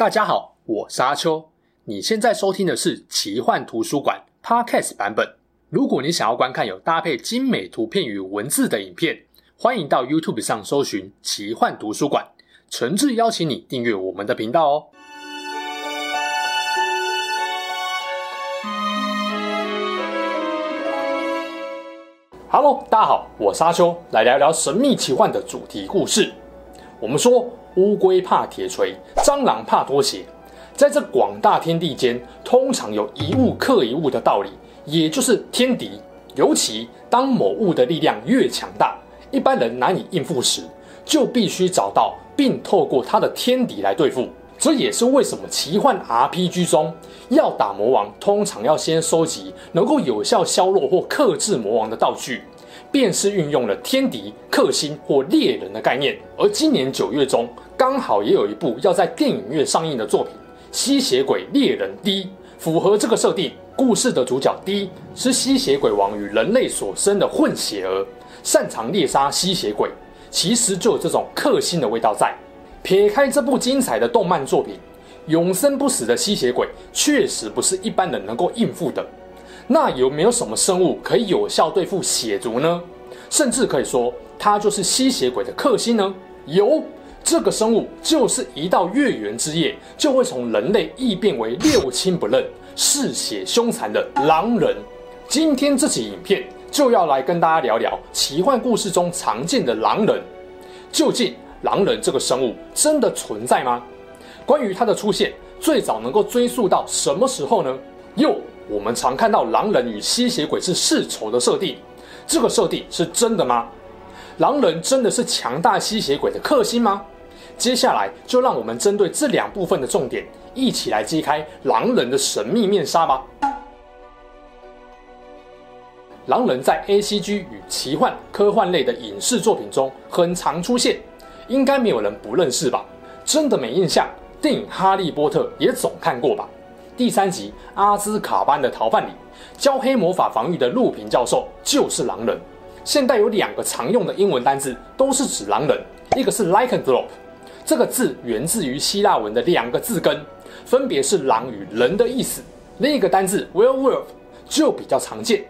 大家好，我是阿秋。你现在收听的是奇幻图书馆 Podcast 版本。如果你想要观看有搭配精美图片与文字的影片，欢迎到 YouTube 上搜寻奇幻图书馆。诚挚邀请你订阅我们的频道哦。Hello，大家好，我是阿秋，来聊聊神秘奇幻的主题故事。我们说，乌龟怕铁锤，蟑螂怕拖鞋。在这广大天地间，通常有一物克一物的道理，也就是天敌。尤其当某物的力量越强大，一般人难以应付时，就必须找到并透过他的天敌来对付。这也是为什么奇幻 RPG 中要打魔王，通常要先收集能够有效削弱或克制魔王的道具，便是运用了天敌、克星或猎人的概念。而今年九月中，刚好也有一部要在电影院上映的作品《吸血鬼猎人 D》，符合这个设定。故事的主角 D 是吸血鬼王与人类所生的混血儿，擅长猎杀吸血鬼，其实就有这种克星的味道在。撇开这部精彩的动漫作品，永生不死的吸血鬼确实不是一般人能够应付的。那有没有什么生物可以有效对付血族呢？甚至可以说，它就是吸血鬼的克星呢？有，这个生物就是一到月圆之夜就会从人类异变为六亲不认、嗜血凶残的狼人。今天这期影片就要来跟大家聊聊奇幻故事中常见的狼人，究竟，狼人这个生物真的存在吗？关于它的出现，最早能够追溯到什么时候呢？又，我们常看到狼人与吸血鬼是世仇的设定，这个设定是真的吗？狼人真的是强大吸血鬼的克星吗？接下来就让我们针对这两部分的重点，一起来揭开狼人的神秘面纱吧。狼人在 ACG 与奇幻科幻类的影视作品中很常出现。应该没有人不认识吧？真的没印象？电影《哈利波特》也总看过吧？第三集阿兹卡班的逃犯里，教黑魔法防御的陆平教授就是狼人。现代有两个常用的英文单字，都是指狼人，一个是 Lycanthrope，这个字源自于希腊文的两个字根，分别是狼与人的意思；另一个单字 Werewolf 就比较常见，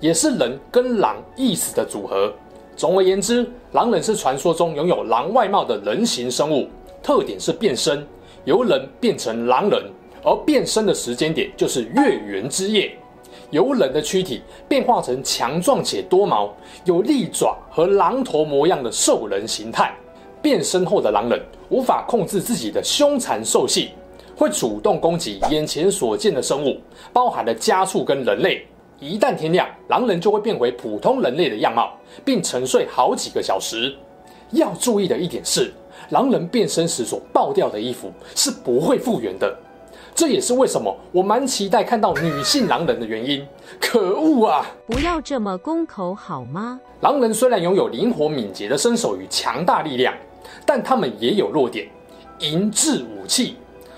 也是人跟狼意思的组合。总而言之，狼人是传说中拥有狼外貌的人形生物，特点是变身，由人变成狼人，而变身的时间点就是月圆之夜，由人的躯体变化成强壮且多毛、有利爪和狼头模样的兽人形态。变身后的狼人无法控制自己的凶残兽性，会主动攻击眼前所见的生物，包含了家畜跟人类。一旦天亮，狼人就会变回普通人类的样貌，并沉睡好几个小时。要注意的一点是，狼人变身时所爆掉的衣服是不会复原的。这也是为什么我蛮期待看到女性狼人的原因。可恶啊！不要这么攻口好吗？狼人虽然拥有灵活敏捷的身手与强大力量，但他们也有弱点——银质武器。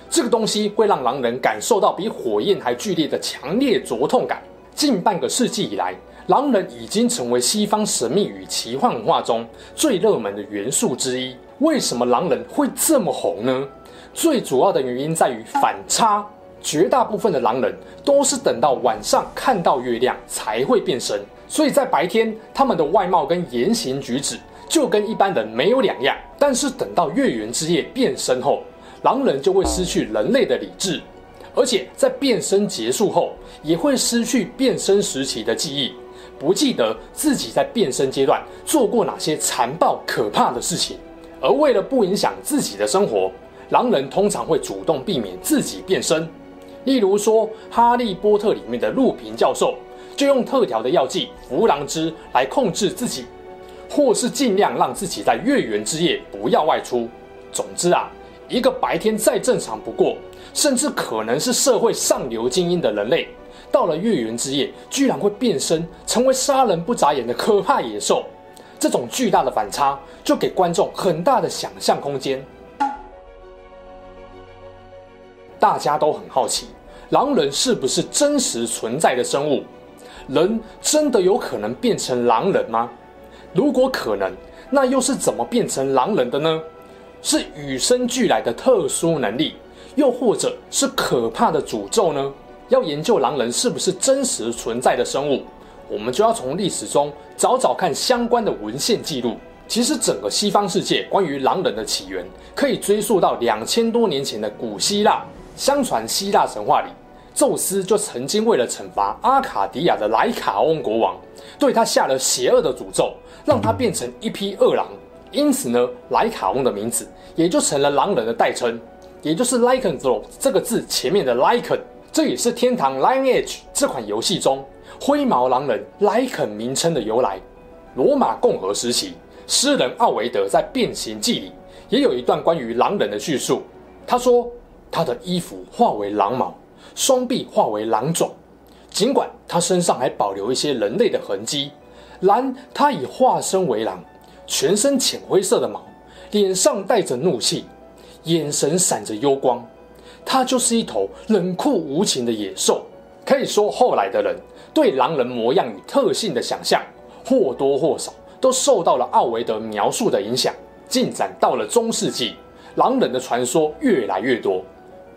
这个东西会让狼人感受到比火焰还剧烈的强烈灼痛感。近半个世纪以来，狼人已经成为西方神秘与奇幻文化中最热门的元素之一。为什么狼人会这么红呢？最主要的原因在于反差。绝大部分的狼人都是等到晚上看到月亮才会变身，所以在白天他们的外貌跟言行举止就跟一般人没有两样。但是等到月圆之夜变身后，狼人就会失去人类的理智。而且在变身结束后，也会失去变身时期的记忆，不记得自己在变身阶段做过哪些残暴可怕的事情。而为了不影响自己的生活，狼人通常会主动避免自己变身。例如说，《哈利波特》里面的路平教授就用特调的药剂弗朗兹来控制自己，或是尽量让自己在月圆之夜不要外出。总之啊，一个白天再正常不过。甚至可能是社会上流精英的人类，到了月圆之夜，居然会变身成为杀人不眨眼的可怕野兽。这种巨大的反差，就给观众很大的想象空间。大家都很好奇，狼人是不是真实存在的生物？人真的有可能变成狼人吗？如果可能，那又是怎么变成狼人的呢？是与生俱来的特殊能力？又或者是可怕的诅咒呢？要研究狼人是不是真实存在的生物，我们就要从历史中找找看相关的文献记录。其实，整个西方世界关于狼人的起源，可以追溯到两千多年前的古希腊。相传，希腊神话里，宙斯就曾经为了惩罚阿卡迪亚的莱卡翁国王，对他下了邪恶的诅咒，让他变成一匹恶狼。因此呢，莱卡翁的名字也就成了狼人的代称，也就是 Lycanthrope 这个字前面的 Lycan。这也是天堂 Lineage 这款游戏中灰毛狼人莱肯名称的由来。罗马共和时期，诗人奥维德在《变形记》里也有一段关于狼人的叙述。他说，他的衣服化为狼毛，双臂化为狼爪，尽管他身上还保留一些人类的痕迹，然他已化身为狼，全身浅灰色的毛，脸上带着怒气，眼神闪着幽光。他就是一头冷酷无情的野兽，可以说后来的人对狼人模样与特性的想象，或多或少都受到了奥维德描述的影响。进展到了中世纪，狼人的传说越来越多。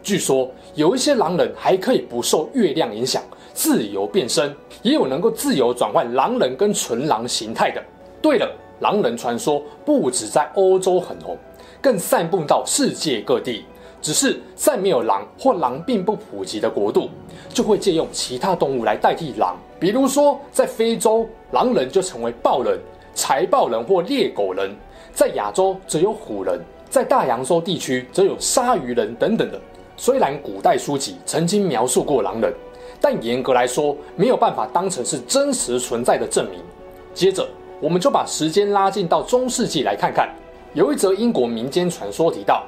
据说有一些狼人还可以不受月亮影响，自由变身，也有能够自由转换狼人跟纯狼形态的。对了，狼人传说不止在欧洲很红，更散布到世界各地。只是在没有狼或狼并不普及的国度，就会借用其他动物来代替狼。比如说，在非洲，狼人就成为豹人、柴豹人或猎狗人；在亚洲，则有虎人；在大洋洲地区，则有鲨鱼人等等的。虽然古代书籍曾经描述过狼人，但严格来说，没有办法当成是真实存在的证明。接着，我们就把时间拉近到中世纪来看看，有一则英国民间传说提到。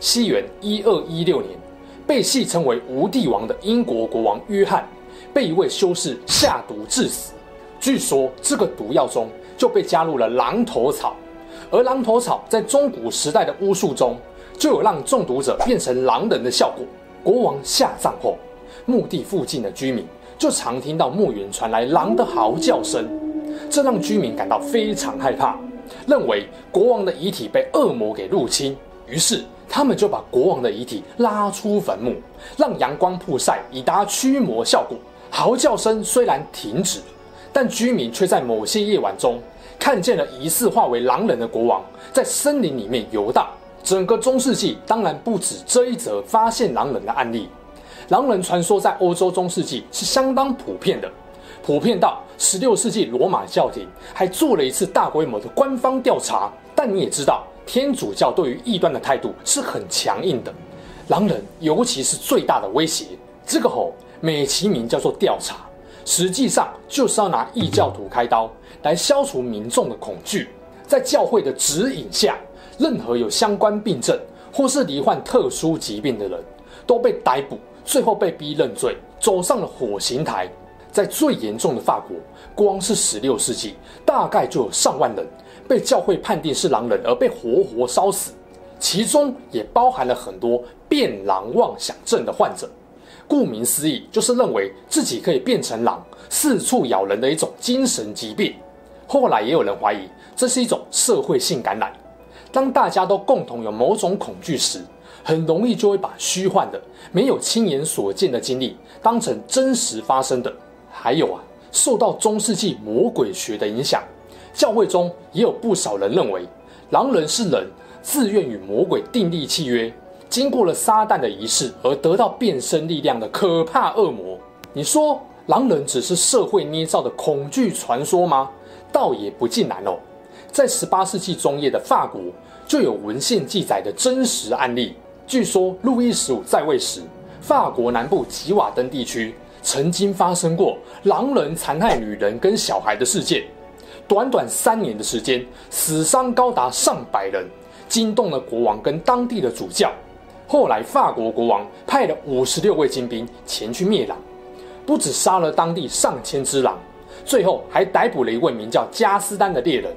西元一二一六年，被戏称为无帝王的英国国王约翰，被一位修士下毒致死。据说这个毒药中就被加入了狼头草，而狼头草在中古时代的巫术中就有让中毒者变成狼人的效果。国王下葬后，墓地附近的居民就常听到墓园传来狼的嚎叫声，这让居民感到非常害怕，认为国王的遗体被恶魔给入侵，于是。他们就把国王的遗体拉出坟墓，让阳光曝晒，以达驱魔效果。嚎叫声虽然停止，但居民却在某些夜晚中看见了疑似化为狼人的国王在森林里面游荡。整个中世纪当然不止这一则发现狼人的案例，狼人传说在欧洲中世纪是相当普遍的，普遍到十六世纪罗马教廷还做了一次大规模的官方调查。但你也知道。天主教对于异端的态度是很强硬的，狼人尤其是最大的威胁。这个吼美其名叫做调查，实际上就是要拿异教徒开刀来消除民众的恐惧。在教会的指引下，任何有相关病症或是罹患特殊疾病的人都被逮捕，最后被逼认罪，走上了火刑台。在最严重的法国，光是十六世纪，大概就有上万人。被教会判定是狼人而被活活烧死，其中也包含了很多变狼妄想症的患者。顾名思义，就是认为自己可以变成狼，四处咬人的一种精神疾病。后来也有人怀疑这是一种社会性感染。当大家都共同有某种恐惧时，很容易就会把虚幻的、没有亲眼所见的经历当成真实发生的。还有啊，受到中世纪魔鬼学的影响。教会中也有不少人认为，狼人是人自愿与魔鬼订立契约，经过了撒旦的仪式而得到变身力量的可怕恶魔。你说狼人只是社会捏造的恐惧传说吗？倒也不尽然哦。在十八世纪中叶的法国，就有文献记载的真实案例。据说路易十五在位时，法国南部吉瓦登地区曾经发生过狼人残害女人跟小孩的事件。短短三年的时间，死伤高达上百人，惊动了国王跟当地的主教。后来，法国国王派了五十六位精兵前去灭狼，不止杀了当地上千只狼，最后还逮捕了一位名叫加斯丹的猎人。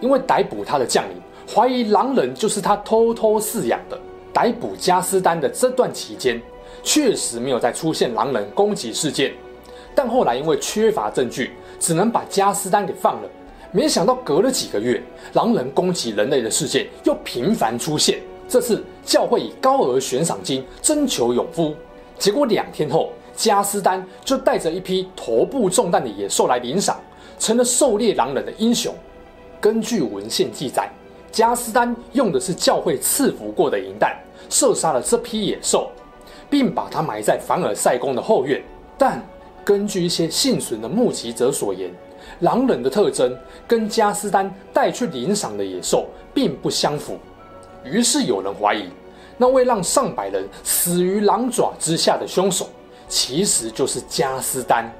因为逮捕他的将领怀疑狼人就是他偷偷饲养的。逮捕加斯丹的这段期间，确实没有再出现狼人攻击事件，但后来因为缺乏证据，只能把加斯丹给放了。没想到隔了几个月，狼人攻击人类的事件又频繁出现。这次教会以高额悬赏金征求勇夫，结果两天后，加斯丹就带着一批头部中弹的野兽来领赏，成了狩猎狼人的英雄。根据文献记载，加斯丹用的是教会赐福过的银弹，射杀了这批野兽，并把它埋在凡尔赛宫的后院。但根据一些幸存的目击者所言，狼人的特征跟加斯丹带去领赏的野兽并不相符。于是有人怀疑，那位让上百人死于狼爪之下的凶手，其实就是加斯丹。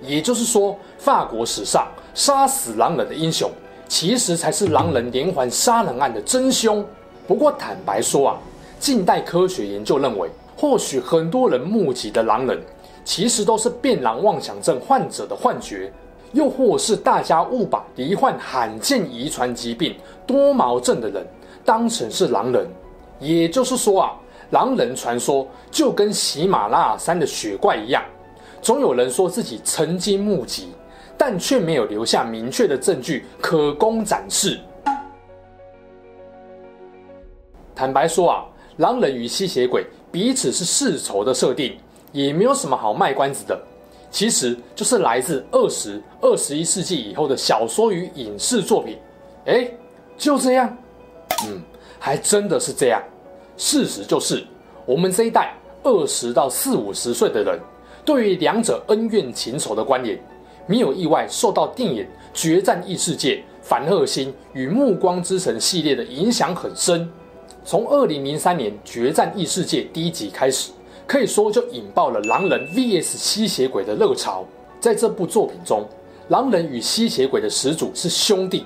也就是说，法国史上杀死狼人的英雄，其实才是狼人连环杀人案的真凶。不过坦白说啊，近代科学研究认为，或许很多人目击的狼人，其实都是变狼妄想症患者的幻觉，又或是大家误把罹患罕见遗传疾病多毛症的人当成是狼人。也就是说啊，狼人传说就跟喜马拉雅山的雪怪一样，总有人说自己曾经目击。但却没有留下明确的证据可供展示。坦白说啊，狼人与吸血鬼彼此是世仇的设定，也没有什么好卖关子的。其实就是来自二十、二十一世纪以后的小说与影视作品。哎，就这样？嗯，还真的是这样。事实就是，我们这一代二十到四五十岁的人，对于两者恩怨情仇的观念。没有意外，受到电影《决战异世界》、凡赫辛与《暮光之城》系列的影响很深。从二零零三年《决战异世界》第一集开始，可以说就引爆了狼人 VS 吸血鬼的热潮。在这部作品中，狼人与吸血鬼的始祖是兄弟，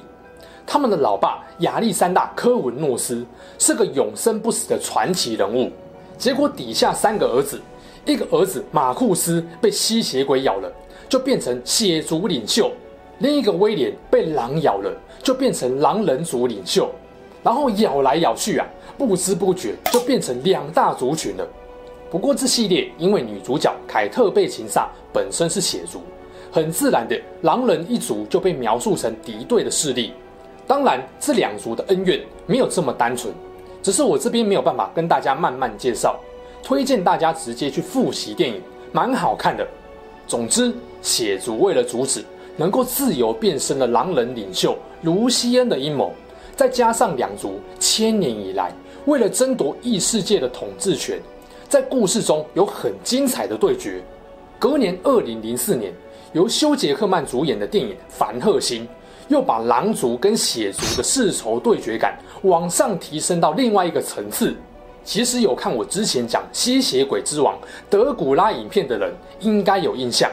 他们的老爸亚历山大·科文诺斯是个永生不死的传奇人物。结果底下三个儿子，一个儿子马库斯被吸血鬼咬了。就变成血族领袖，另一个威廉被狼咬了，就变成狼人族领袖，然后咬来咬去啊，不知不觉就变成两大族群了。不过这系列因为女主角凯特贝琴萨本身是血族，很自然的狼人一族就被描述成敌对的势力。当然，这两族的恩怨没有这么单纯，只是我这边没有办法跟大家慢慢介绍，推荐大家直接去复习电影，蛮好看的。总之。血族为了阻止能够自由变身的狼人领袖卢西恩的阴谋，再加上两族千年以来为了争夺异世界的统治权，在故事中有很精彩的对决。隔年二零零四年，由休杰克曼主演的电影《凡赫辛》，又把狼族跟血族的世仇对决感往上提升到另外一个层次。其实有看我之前讲吸血鬼之王德古拉影片的人，应该有印象。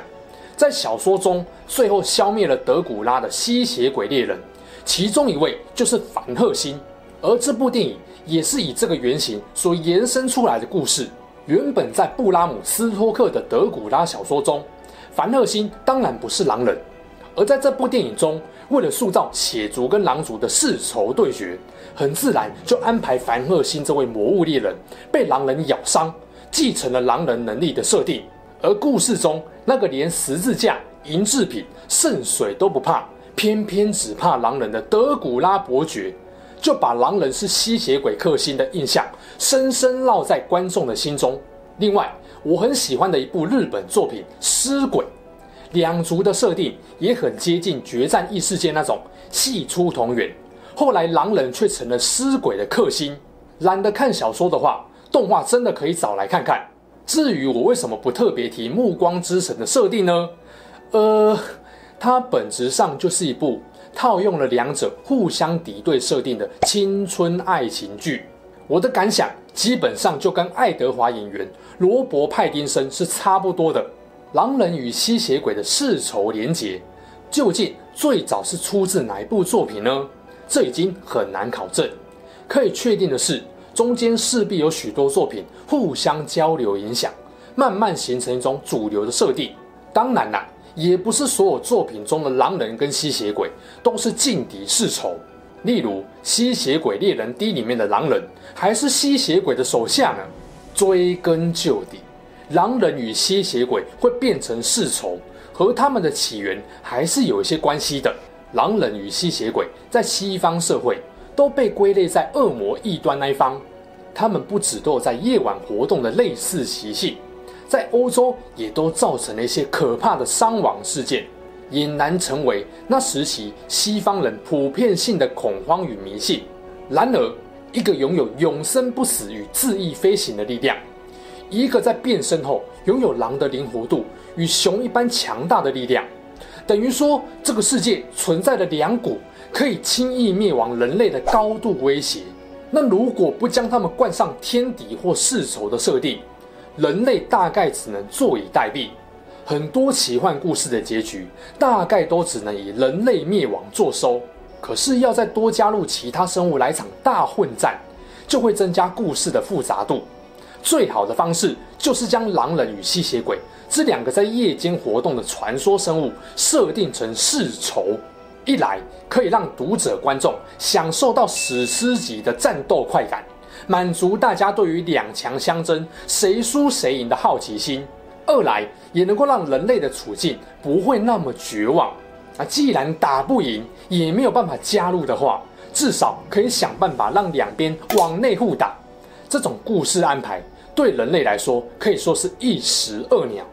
在小说中，最后消灭了德古拉的吸血鬼猎人，其中一位就是凡赫辛。而这部电影也是以这个原型所延伸出来的故事。原本在布拉姆斯托克的德古拉小说中，凡赫辛当然不是狼人。而在这部电影中，为了塑造血族跟狼族的世仇对决，很自然就安排凡赫辛这位魔物猎人被狼人咬伤，继承了狼人能力的设定。而故事中那个连十字架、银制品、圣水都不怕，偏偏只怕狼人的德古拉伯爵，就把狼人是吸血鬼克星的印象深深烙在观众的心中。另外，我很喜欢的一部日本作品《尸鬼》，两族的设定也很接近《决战异世界》那种系出同源。后来狼人却成了尸鬼的克星。懒得看小说的话，动画真的可以找来看看。至于我为什么不特别提《暮光之城》的设定呢？呃，它本质上就是一部套用了两者互相敌对设定的青春爱情剧。我的感想基本上就跟爱德华演员罗伯·派丁森是差不多的。狼人与吸血鬼的世仇连结，究竟最早是出自哪一部作品呢？这已经很难考证。可以确定的是。中间势必有许多作品互相交流影响，慢慢形成一种主流的设定。当然啦，也不是所有作品中的狼人跟吸血鬼都是劲敌世仇。例如《吸血鬼猎人 D》里面的狼人还是吸血鬼的手下呢。追根究底，狼人与吸血鬼会变成世仇，和他们的起源还是有一些关系的。狼人与吸血鬼在西方社会。都被归类在恶魔异端那一方，他们不只都有在夜晚活动的类似习性，在欧洲也都造成了一些可怕的伤亡事件，俨然成为那时期西方人普遍性的恐慌与迷信。然而，一个拥有永生不死与恣意飞行的力量，一个在变身后拥有狼的灵活度与熊一般强大的力量，等于说这个世界存在着两股可以轻易灭亡人类的高度威胁。那如果不将他们冠上天敌或世仇的设定，人类大概只能坐以待毙。很多奇幻故事的结局，大概都只能以人类灭亡作收。可是要再多加入其他生物来场大混战，就会增加故事的复杂度。最好的方式就是将狼人与吸血鬼这两个在夜间活动的传说生物设定成世仇。一来可以让读者观众享受到史诗级的战斗快感，满足大家对于两强相争谁输谁赢的好奇心；二来也能够让人类的处境不会那么绝望。啊，既然打不赢也没有办法加入的话，至少可以想办法让两边往内互打。这种故事安排对人类来说可以说是一石二鸟。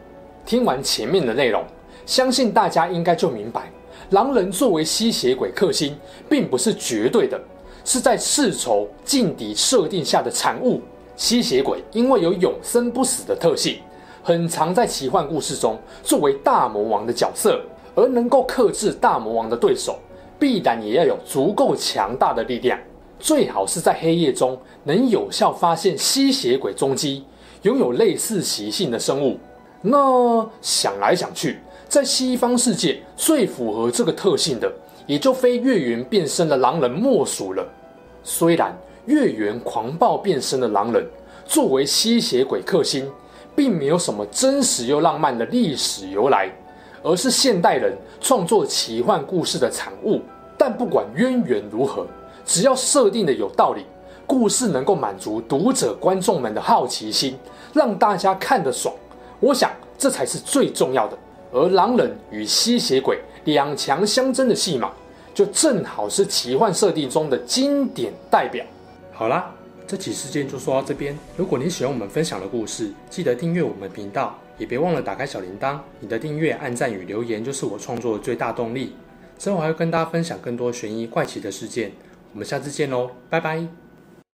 听完前面的内容，相信大家应该就明白。狼人作为吸血鬼克星，并不是绝对的，是在世仇劲敌设定下的产物。吸血鬼因为有永生不死的特性，很常在奇幻故事中作为大魔王的角色，而能够克制大魔王的对手，必然也要有足够强大的力量，最好是在黑夜中能有效发现吸血鬼踪迹，拥有类似习性的生物。那想来想去。在西方世界最符合这个特性的，也就非月圆变身的狼人莫属了。虽然月圆狂暴变身的狼人作为吸血鬼克星，并没有什么真实又浪漫的历史由来，而是现代人创作奇幻故事的产物。但不管渊源如何，只要设定的有道理，故事能够满足读者观众们的好奇心，让大家看得爽，我想这才是最重要的。而狼人与吸血鬼两强相争的戏码，就正好是奇幻设定中的经典代表。好啦，这起事件就说到这边。如果你喜欢我们分享的故事，记得订阅我们频道，也别忘了打开小铃铛。你的订阅、按赞与留言就是我创作的最大动力。之后还会跟大家分享更多悬疑怪奇的事件。我们下次见喽，拜拜。